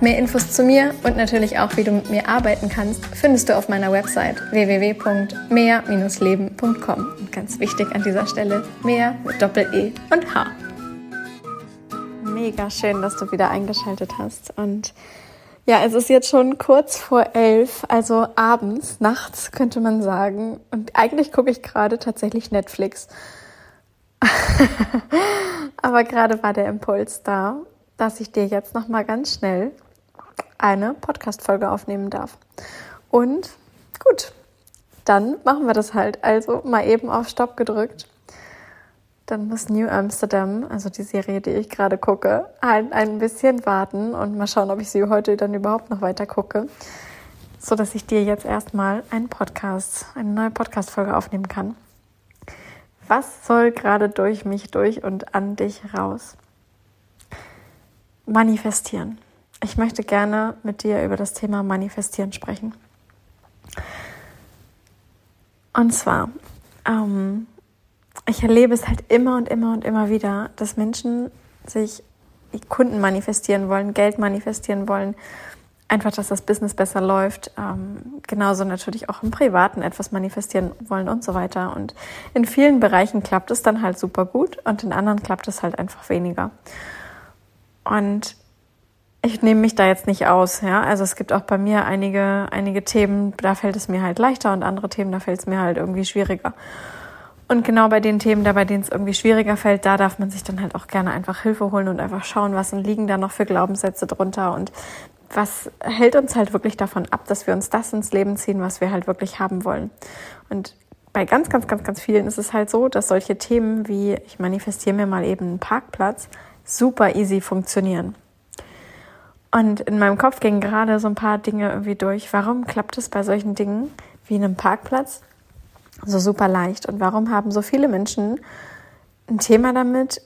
Mehr Infos zu mir und natürlich auch, wie du mit mir arbeiten kannst, findest du auf meiner Website www.mehr-leben.com. Und ganz wichtig an dieser Stelle, mehr mit Doppel-E und H. Mega schön, dass du wieder eingeschaltet hast. Und ja, es ist jetzt schon kurz vor elf, also abends, nachts könnte man sagen. Und eigentlich gucke ich gerade tatsächlich Netflix. Aber gerade war der Impuls da, dass ich dir jetzt noch mal ganz schnell eine Podcast-Folge aufnehmen darf. Und gut, dann machen wir das halt. Also mal eben auf Stopp gedrückt. Dann muss New Amsterdam, also die Serie, die ich gerade gucke, halt ein bisschen warten und mal schauen, ob ich sie heute dann überhaupt noch weiter gucke, so dass ich dir jetzt erstmal einen Podcast, eine neue Podcast-Folge aufnehmen kann. Was soll gerade durch mich durch und an dich raus? Manifestieren. Ich möchte gerne mit dir über das Thema Manifestieren sprechen. Und zwar, ähm, ich erlebe es halt immer und immer und immer wieder, dass Menschen sich Kunden manifestieren wollen, Geld manifestieren wollen, einfach, dass das Business besser läuft, ähm, genauso natürlich auch im Privaten etwas manifestieren wollen und so weiter. Und in vielen Bereichen klappt es dann halt super gut und in anderen klappt es halt einfach weniger. Und ich nehme mich da jetzt nicht aus, ja. Also es gibt auch bei mir einige, einige Themen, da fällt es mir halt leichter und andere Themen, da fällt es mir halt irgendwie schwieriger. Und genau bei den Themen, da bei denen es irgendwie schwieriger fällt, da darf man sich dann halt auch gerne einfach Hilfe holen und einfach schauen, was liegen da noch für Glaubenssätze drunter und was hält uns halt wirklich davon ab, dass wir uns das ins Leben ziehen, was wir halt wirklich haben wollen. Und bei ganz, ganz, ganz, ganz vielen ist es halt so, dass solche Themen wie ich manifestiere mir mal eben einen Parkplatz super easy funktionieren. Und in meinem Kopf gingen gerade so ein paar Dinge irgendwie durch. Warum klappt es bei solchen Dingen wie einem Parkplatz so super leicht? Und warum haben so viele Menschen ein Thema damit,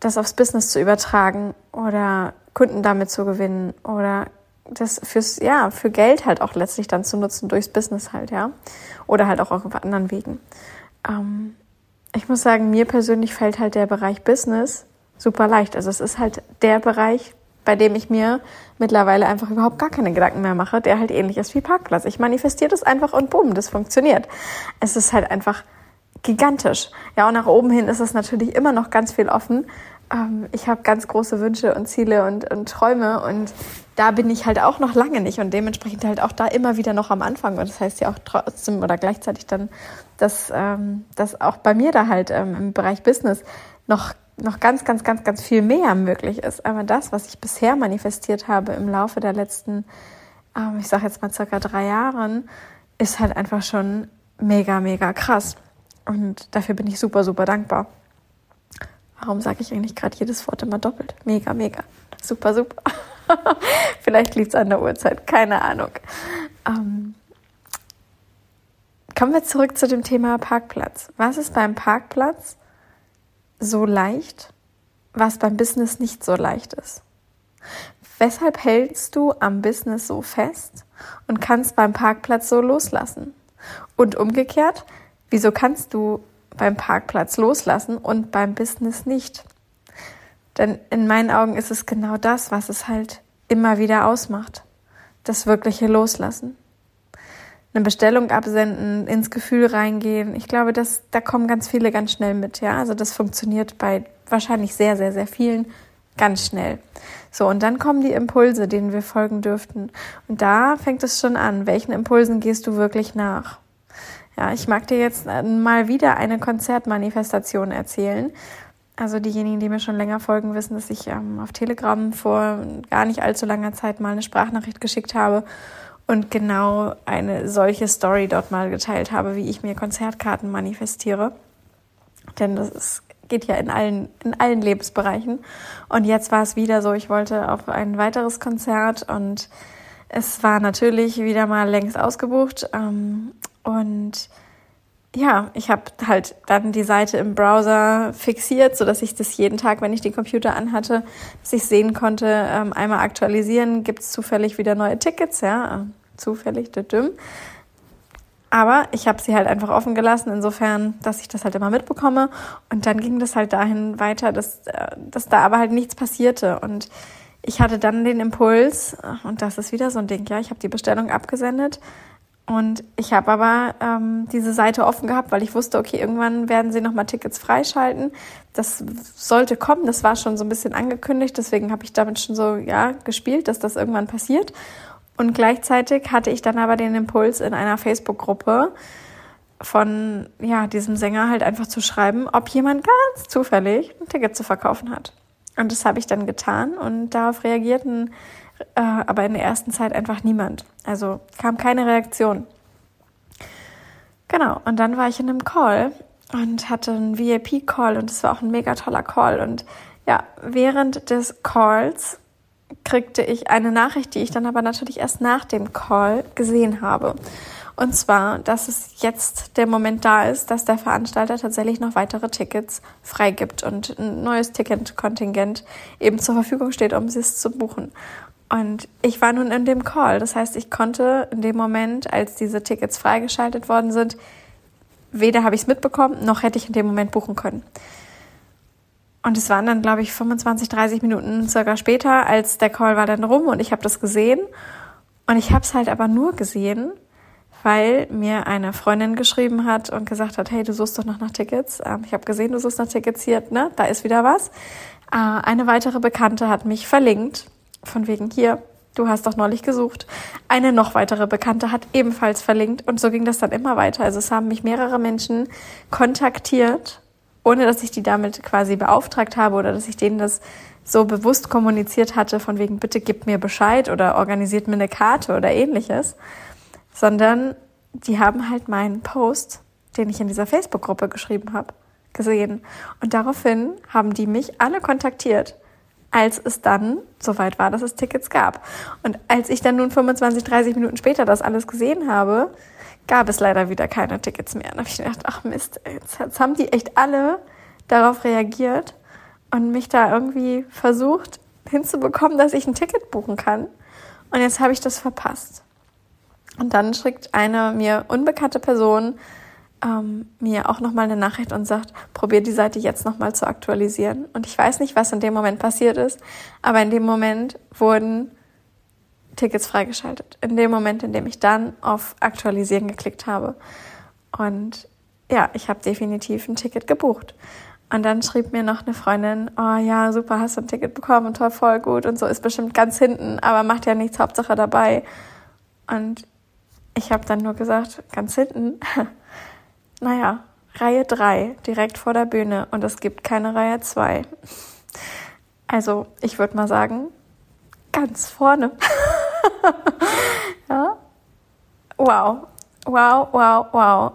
das aufs Business zu übertragen oder Kunden damit zu gewinnen oder das fürs, ja, für Geld halt auch letztlich dann zu nutzen durchs Business halt, ja. Oder halt auch auf anderen Wegen. Ähm, ich muss sagen, mir persönlich fällt halt der Bereich Business super leicht. Also es ist halt der Bereich, bei dem ich mir mittlerweile einfach überhaupt gar keine Gedanken mehr mache, der halt ähnlich ist wie Parkplatz. Ich manifestiere das einfach und boom, das funktioniert. Es ist halt einfach gigantisch. Ja, und nach oben hin ist es natürlich immer noch ganz viel offen. Ähm, ich habe ganz große Wünsche und Ziele und, und Träume und da bin ich halt auch noch lange nicht und dementsprechend halt auch da immer wieder noch am Anfang. Und das heißt ja auch trotzdem oder gleichzeitig dann, dass, ähm, dass auch bei mir da halt ähm, im Bereich Business noch noch ganz, ganz, ganz, ganz viel mehr möglich ist. Aber das, was ich bisher manifestiert habe im Laufe der letzten, ähm, ich sage jetzt mal circa drei Jahren, ist halt einfach schon mega, mega krass. Und dafür bin ich super, super dankbar. Warum sage ich eigentlich gerade jedes Wort immer doppelt? Mega, mega. Super, super. Vielleicht liegt es an der Uhrzeit, keine Ahnung. Ähm, kommen wir zurück zu dem Thema Parkplatz. Was ist beim Parkplatz so leicht, was beim Business nicht so leicht ist. Weshalb hältst du am Business so fest und kannst beim Parkplatz so loslassen? Und umgekehrt, wieso kannst du beim Parkplatz loslassen und beim Business nicht? Denn in meinen Augen ist es genau das, was es halt immer wieder ausmacht. Das wirkliche Loslassen eine Bestellung absenden, ins Gefühl reingehen. Ich glaube, dass da kommen ganz viele ganz schnell mit, ja. Also das funktioniert bei wahrscheinlich sehr, sehr, sehr vielen ganz schnell. So, und dann kommen die Impulse, denen wir folgen dürften. Und da fängt es schon an. Welchen Impulsen gehst du wirklich nach? Ja, ich mag dir jetzt mal wieder eine Konzertmanifestation erzählen. Also diejenigen, die mir schon länger folgen, wissen, dass ich ähm, auf Telegram vor gar nicht allzu langer Zeit mal eine Sprachnachricht geschickt habe und genau eine solche Story dort mal geteilt habe, wie ich mir Konzertkarten manifestiere. Denn das ist, geht ja in allen, in allen Lebensbereichen. Und jetzt war es wieder so, ich wollte auf ein weiteres Konzert und es war natürlich wieder mal längst ausgebucht. Ähm, und ja, ich habe halt dann die Seite im Browser fixiert, so dass ich das jeden Tag, wenn ich den Computer anhatte, dass sehen konnte, ähm, einmal aktualisieren, gibt es zufällig wieder neue Tickets, ja, zufällig, dümm. Aber ich habe sie halt einfach offen gelassen, insofern, dass ich das halt immer mitbekomme. Und dann ging das halt dahin weiter, dass, äh, dass da aber halt nichts passierte. Und ich hatte dann den Impuls, äh, und das ist wieder so ein Ding, ja, ich habe die Bestellung abgesendet und ich habe aber ähm, diese Seite offen gehabt, weil ich wusste, okay, irgendwann werden sie nochmal Tickets freischalten. Das sollte kommen, das war schon so ein bisschen angekündigt, deswegen habe ich damit schon so, ja, gespielt, dass das irgendwann passiert. Und gleichzeitig hatte ich dann aber den Impuls in einer Facebook-Gruppe von, ja, diesem Sänger halt einfach zu schreiben, ob jemand ganz zufällig ein Ticket zu verkaufen hat. Und das habe ich dann getan und darauf reagierten äh, aber in der ersten Zeit einfach niemand. Also kam keine Reaktion. Genau, und dann war ich in einem Call und hatte einen VIP-Call und es war auch ein mega toller Call. Und ja, während des Calls kriegte ich eine Nachricht, die ich dann aber natürlich erst nach dem Call gesehen habe. Und zwar, dass es jetzt der Moment da ist, dass der Veranstalter tatsächlich noch weitere Tickets freigibt und ein neues Ticketkontingent eben zur Verfügung steht, um es zu buchen. Und ich war nun in dem Call. Das heißt, ich konnte in dem Moment, als diese Tickets freigeschaltet worden sind, weder habe ich es mitbekommen, noch hätte ich in dem Moment buchen können. Und es waren dann, glaube ich, 25, 30 Minuten circa später, als der Call war dann rum und ich habe das gesehen. Und ich habe es halt aber nur gesehen, weil mir eine Freundin geschrieben hat und gesagt hat, hey, du suchst doch noch nach Tickets. Ähm, ich habe gesehen, du suchst nach Tickets hier, ne? Da ist wieder was. Äh, eine weitere Bekannte hat mich verlinkt von wegen hier, du hast doch neulich gesucht. Eine noch weitere Bekannte hat ebenfalls verlinkt und so ging das dann immer weiter. Also es haben mich mehrere Menschen kontaktiert, ohne dass ich die damit quasi beauftragt habe oder dass ich denen das so bewusst kommuniziert hatte, von wegen bitte gib mir Bescheid oder organisiert mir eine Karte oder ähnliches, sondern die haben halt meinen Post, den ich in dieser Facebook-Gruppe geschrieben habe, gesehen. Und daraufhin haben die mich alle kontaktiert als es dann soweit war, dass es Tickets gab. Und als ich dann nun 25, 30 Minuten später das alles gesehen habe, gab es leider wieder keine Tickets mehr. Und habe ich gedacht, ach Mist, jetzt, jetzt haben die echt alle darauf reagiert und mich da irgendwie versucht hinzubekommen, dass ich ein Ticket buchen kann. Und jetzt habe ich das verpasst. Und dann schickt eine mir unbekannte Person ähm, mir auch nochmal eine Nachricht und sagt, probier die Seite jetzt nochmal zu aktualisieren. Und ich weiß nicht, was in dem Moment passiert ist, aber in dem Moment wurden Tickets freigeschaltet. In dem Moment, in dem ich dann auf Aktualisieren geklickt habe. Und ja, ich habe definitiv ein Ticket gebucht. Und dann schrieb mir noch eine Freundin, oh ja, super, hast du ein Ticket bekommen, toll, voll gut und so, ist bestimmt ganz hinten, aber macht ja nichts, Hauptsache dabei. Und ich habe dann nur gesagt, ganz hinten, naja, Reihe 3, direkt vor der Bühne und es gibt keine Reihe 2. Also, ich würde mal sagen, ganz vorne. ja. Wow. Wow, wow, wow.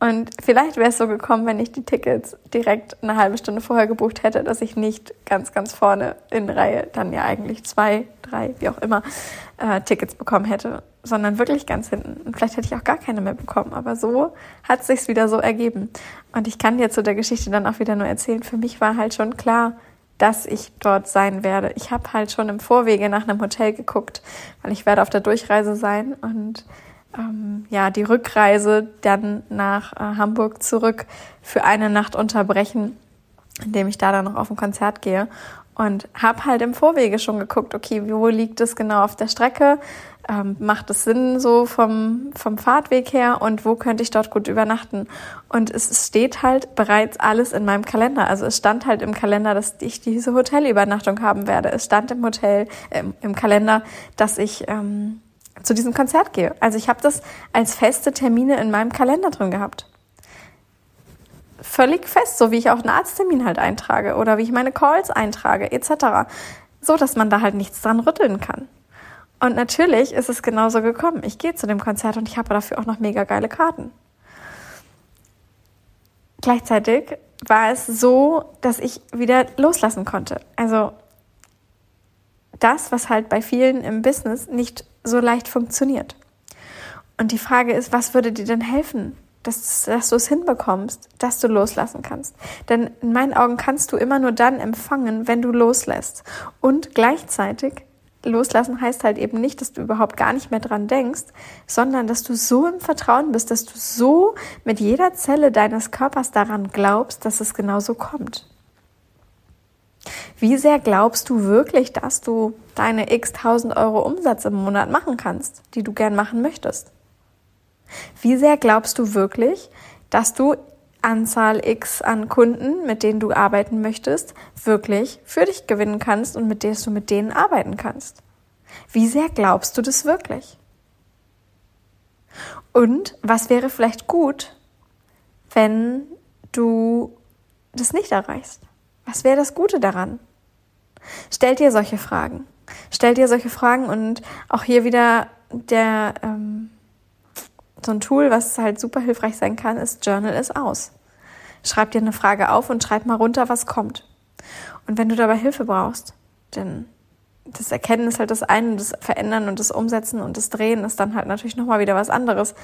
Und vielleicht wäre es so gekommen, wenn ich die Tickets direkt eine halbe Stunde vorher gebucht hätte, dass ich nicht ganz, ganz vorne in Reihe dann ja eigentlich zwei, drei, wie auch immer, äh, Tickets bekommen hätte, sondern wirklich ganz hinten. Und vielleicht hätte ich auch gar keine mehr bekommen, aber so hat es sich wieder so ergeben. Und ich kann dir zu der Geschichte dann auch wieder nur erzählen, für mich war halt schon klar, dass ich dort sein werde. Ich habe halt schon im Vorwege nach einem Hotel geguckt, weil ich werde auf der Durchreise sein und ähm, ja, die Rückreise dann nach äh, Hamburg zurück für eine Nacht unterbrechen, indem ich da dann noch auf ein Konzert gehe. Und habe halt im Vorwege schon geguckt, okay, wo liegt es genau auf der Strecke? Ähm, macht es Sinn so vom, vom Fahrtweg her und wo könnte ich dort gut übernachten? Und es steht halt bereits alles in meinem Kalender. Also es stand halt im Kalender, dass ich diese Hotelübernachtung haben werde. Es stand im Hotel, äh, im Kalender, dass ich ähm, zu diesem Konzert gehe. Also ich habe das als feste Termine in meinem Kalender drin gehabt. Völlig fest, so wie ich auch einen Arzttermin halt eintrage oder wie ich meine Calls eintrage etc. So, dass man da halt nichts dran rütteln kann. Und natürlich ist es genauso gekommen. Ich gehe zu dem Konzert und ich habe dafür auch noch mega geile Karten. Gleichzeitig war es so, dass ich wieder loslassen konnte. Also das, was halt bei vielen im Business nicht so leicht funktioniert. Und die Frage ist, was würde dir denn helfen, dass, dass du es hinbekommst, dass du loslassen kannst. Denn in meinen Augen kannst du immer nur dann empfangen, wenn du loslässt. Und gleichzeitig loslassen heißt halt eben nicht, dass du überhaupt gar nicht mehr dran denkst, sondern dass du so im Vertrauen bist, dass du so mit jeder Zelle deines Körpers daran glaubst, dass es genauso kommt. Wie sehr glaubst du wirklich, dass du deine x tausend Euro Umsatz im Monat machen kannst, die du gern machen möchtest? Wie sehr glaubst du wirklich, dass du Anzahl X an Kunden, mit denen du arbeiten möchtest, wirklich für dich gewinnen kannst und mit denen du mit denen arbeiten kannst? Wie sehr glaubst du das wirklich? Und was wäre vielleicht gut, wenn du das nicht erreichst? Was wäre das Gute daran? Stell dir solche Fragen. Stell dir solche Fragen und auch hier wieder der ähm, so ein Tool, was halt super hilfreich sein kann, ist Journal is aus. Schreib dir eine Frage auf und schreib mal runter, was kommt. Und wenn du dabei Hilfe brauchst, denn das Erkennen ist halt das eine, das Verändern und das Umsetzen und das Drehen ist dann halt natürlich nochmal wieder was anderes.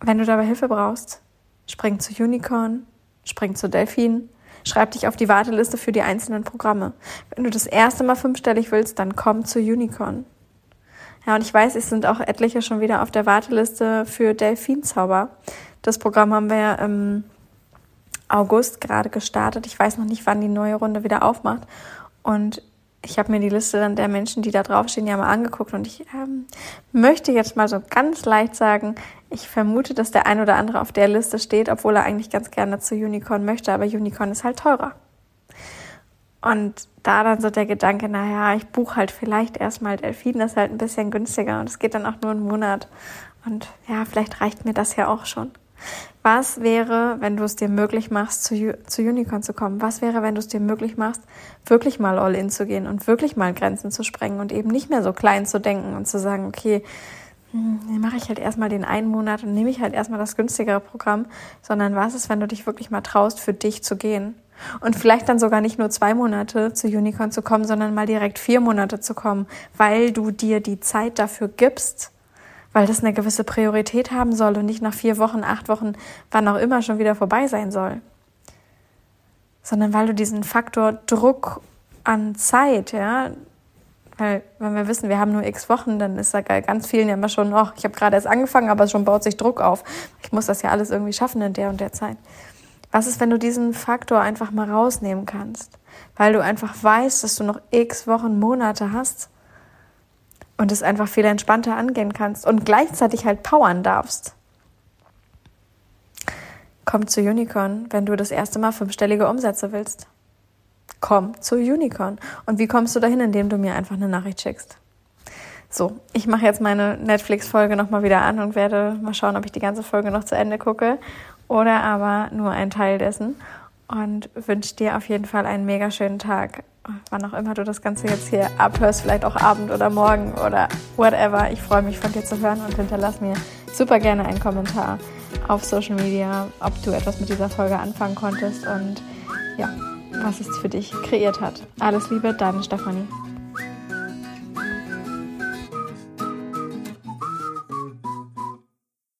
Wenn du dabei Hilfe brauchst, spring zu Unicorn, spring zu Delfin, schreib dich auf die Warteliste für die einzelnen Programme. Wenn du das erste Mal fünfstellig willst, dann komm zu Unicorn. Ja, und ich weiß, es sind auch etliche schon wieder auf der Warteliste für Delfinzauber. Das Programm haben wir im August gerade gestartet. Ich weiß noch nicht, wann die neue Runde wieder aufmacht. Und ich habe mir die Liste dann der Menschen, die da draufstehen, ja mal angeguckt. Und ich ähm, möchte jetzt mal so ganz leicht sagen, ich vermute, dass der ein oder andere auf der Liste steht, obwohl er eigentlich ganz gerne zu Unicorn möchte. Aber Unicorn ist halt teurer. Und da dann so der Gedanke, naja, ich buche halt vielleicht erstmal Delfin, das ist halt ein bisschen günstiger und es geht dann auch nur einen Monat. Und ja, vielleicht reicht mir das ja auch schon. Was wäre, wenn du es dir möglich machst, zu, zu Unicorn zu kommen? Was wäre, wenn du es dir möglich machst, wirklich mal all in zu gehen und wirklich mal Grenzen zu sprengen und eben nicht mehr so klein zu denken und zu sagen, okay, hm, dann mache ich halt erstmal den einen Monat und nehme ich halt erstmal das günstigere Programm, sondern was ist, wenn du dich wirklich mal traust, für dich zu gehen und vielleicht dann sogar nicht nur zwei Monate zu Unicorn zu kommen, sondern mal direkt vier Monate zu kommen, weil du dir die Zeit dafür gibst, weil das eine gewisse Priorität haben soll und nicht nach vier Wochen, acht Wochen, wann auch immer schon wieder vorbei sein soll. Sondern weil du diesen Faktor Druck an Zeit, ja, weil wenn wir wissen, wir haben nur x Wochen, dann ist da ganz vielen ja immer schon, oh, ich habe gerade erst angefangen, aber schon baut sich Druck auf. Ich muss das ja alles irgendwie schaffen in der und der Zeit. Was ist, wenn du diesen Faktor einfach mal rausnehmen kannst? Weil du einfach weißt, dass du noch x Wochen, Monate hast und es einfach viel entspannter angehen kannst und gleichzeitig halt powern darfst. Komm zu Unicorn, wenn du das erste Mal fünfstellige Umsätze willst. Komm zu Unicorn. Und wie kommst du dahin, indem du mir einfach eine Nachricht schickst? So, ich mache jetzt meine Netflix-Folge nochmal wieder an und werde mal schauen, ob ich die ganze Folge noch zu Ende gucke oder aber nur ein Teil dessen. Und wünsche dir auf jeden Fall einen mega schönen Tag. Wann auch immer du das Ganze jetzt hier abhörst, vielleicht auch Abend oder Morgen oder whatever. Ich freue mich von dir zu hören und hinterlass mir super gerne einen Kommentar auf Social Media, ob du etwas mit dieser Folge anfangen konntest und ja, was es für dich kreiert hat. Alles Liebe, deine Stefanie.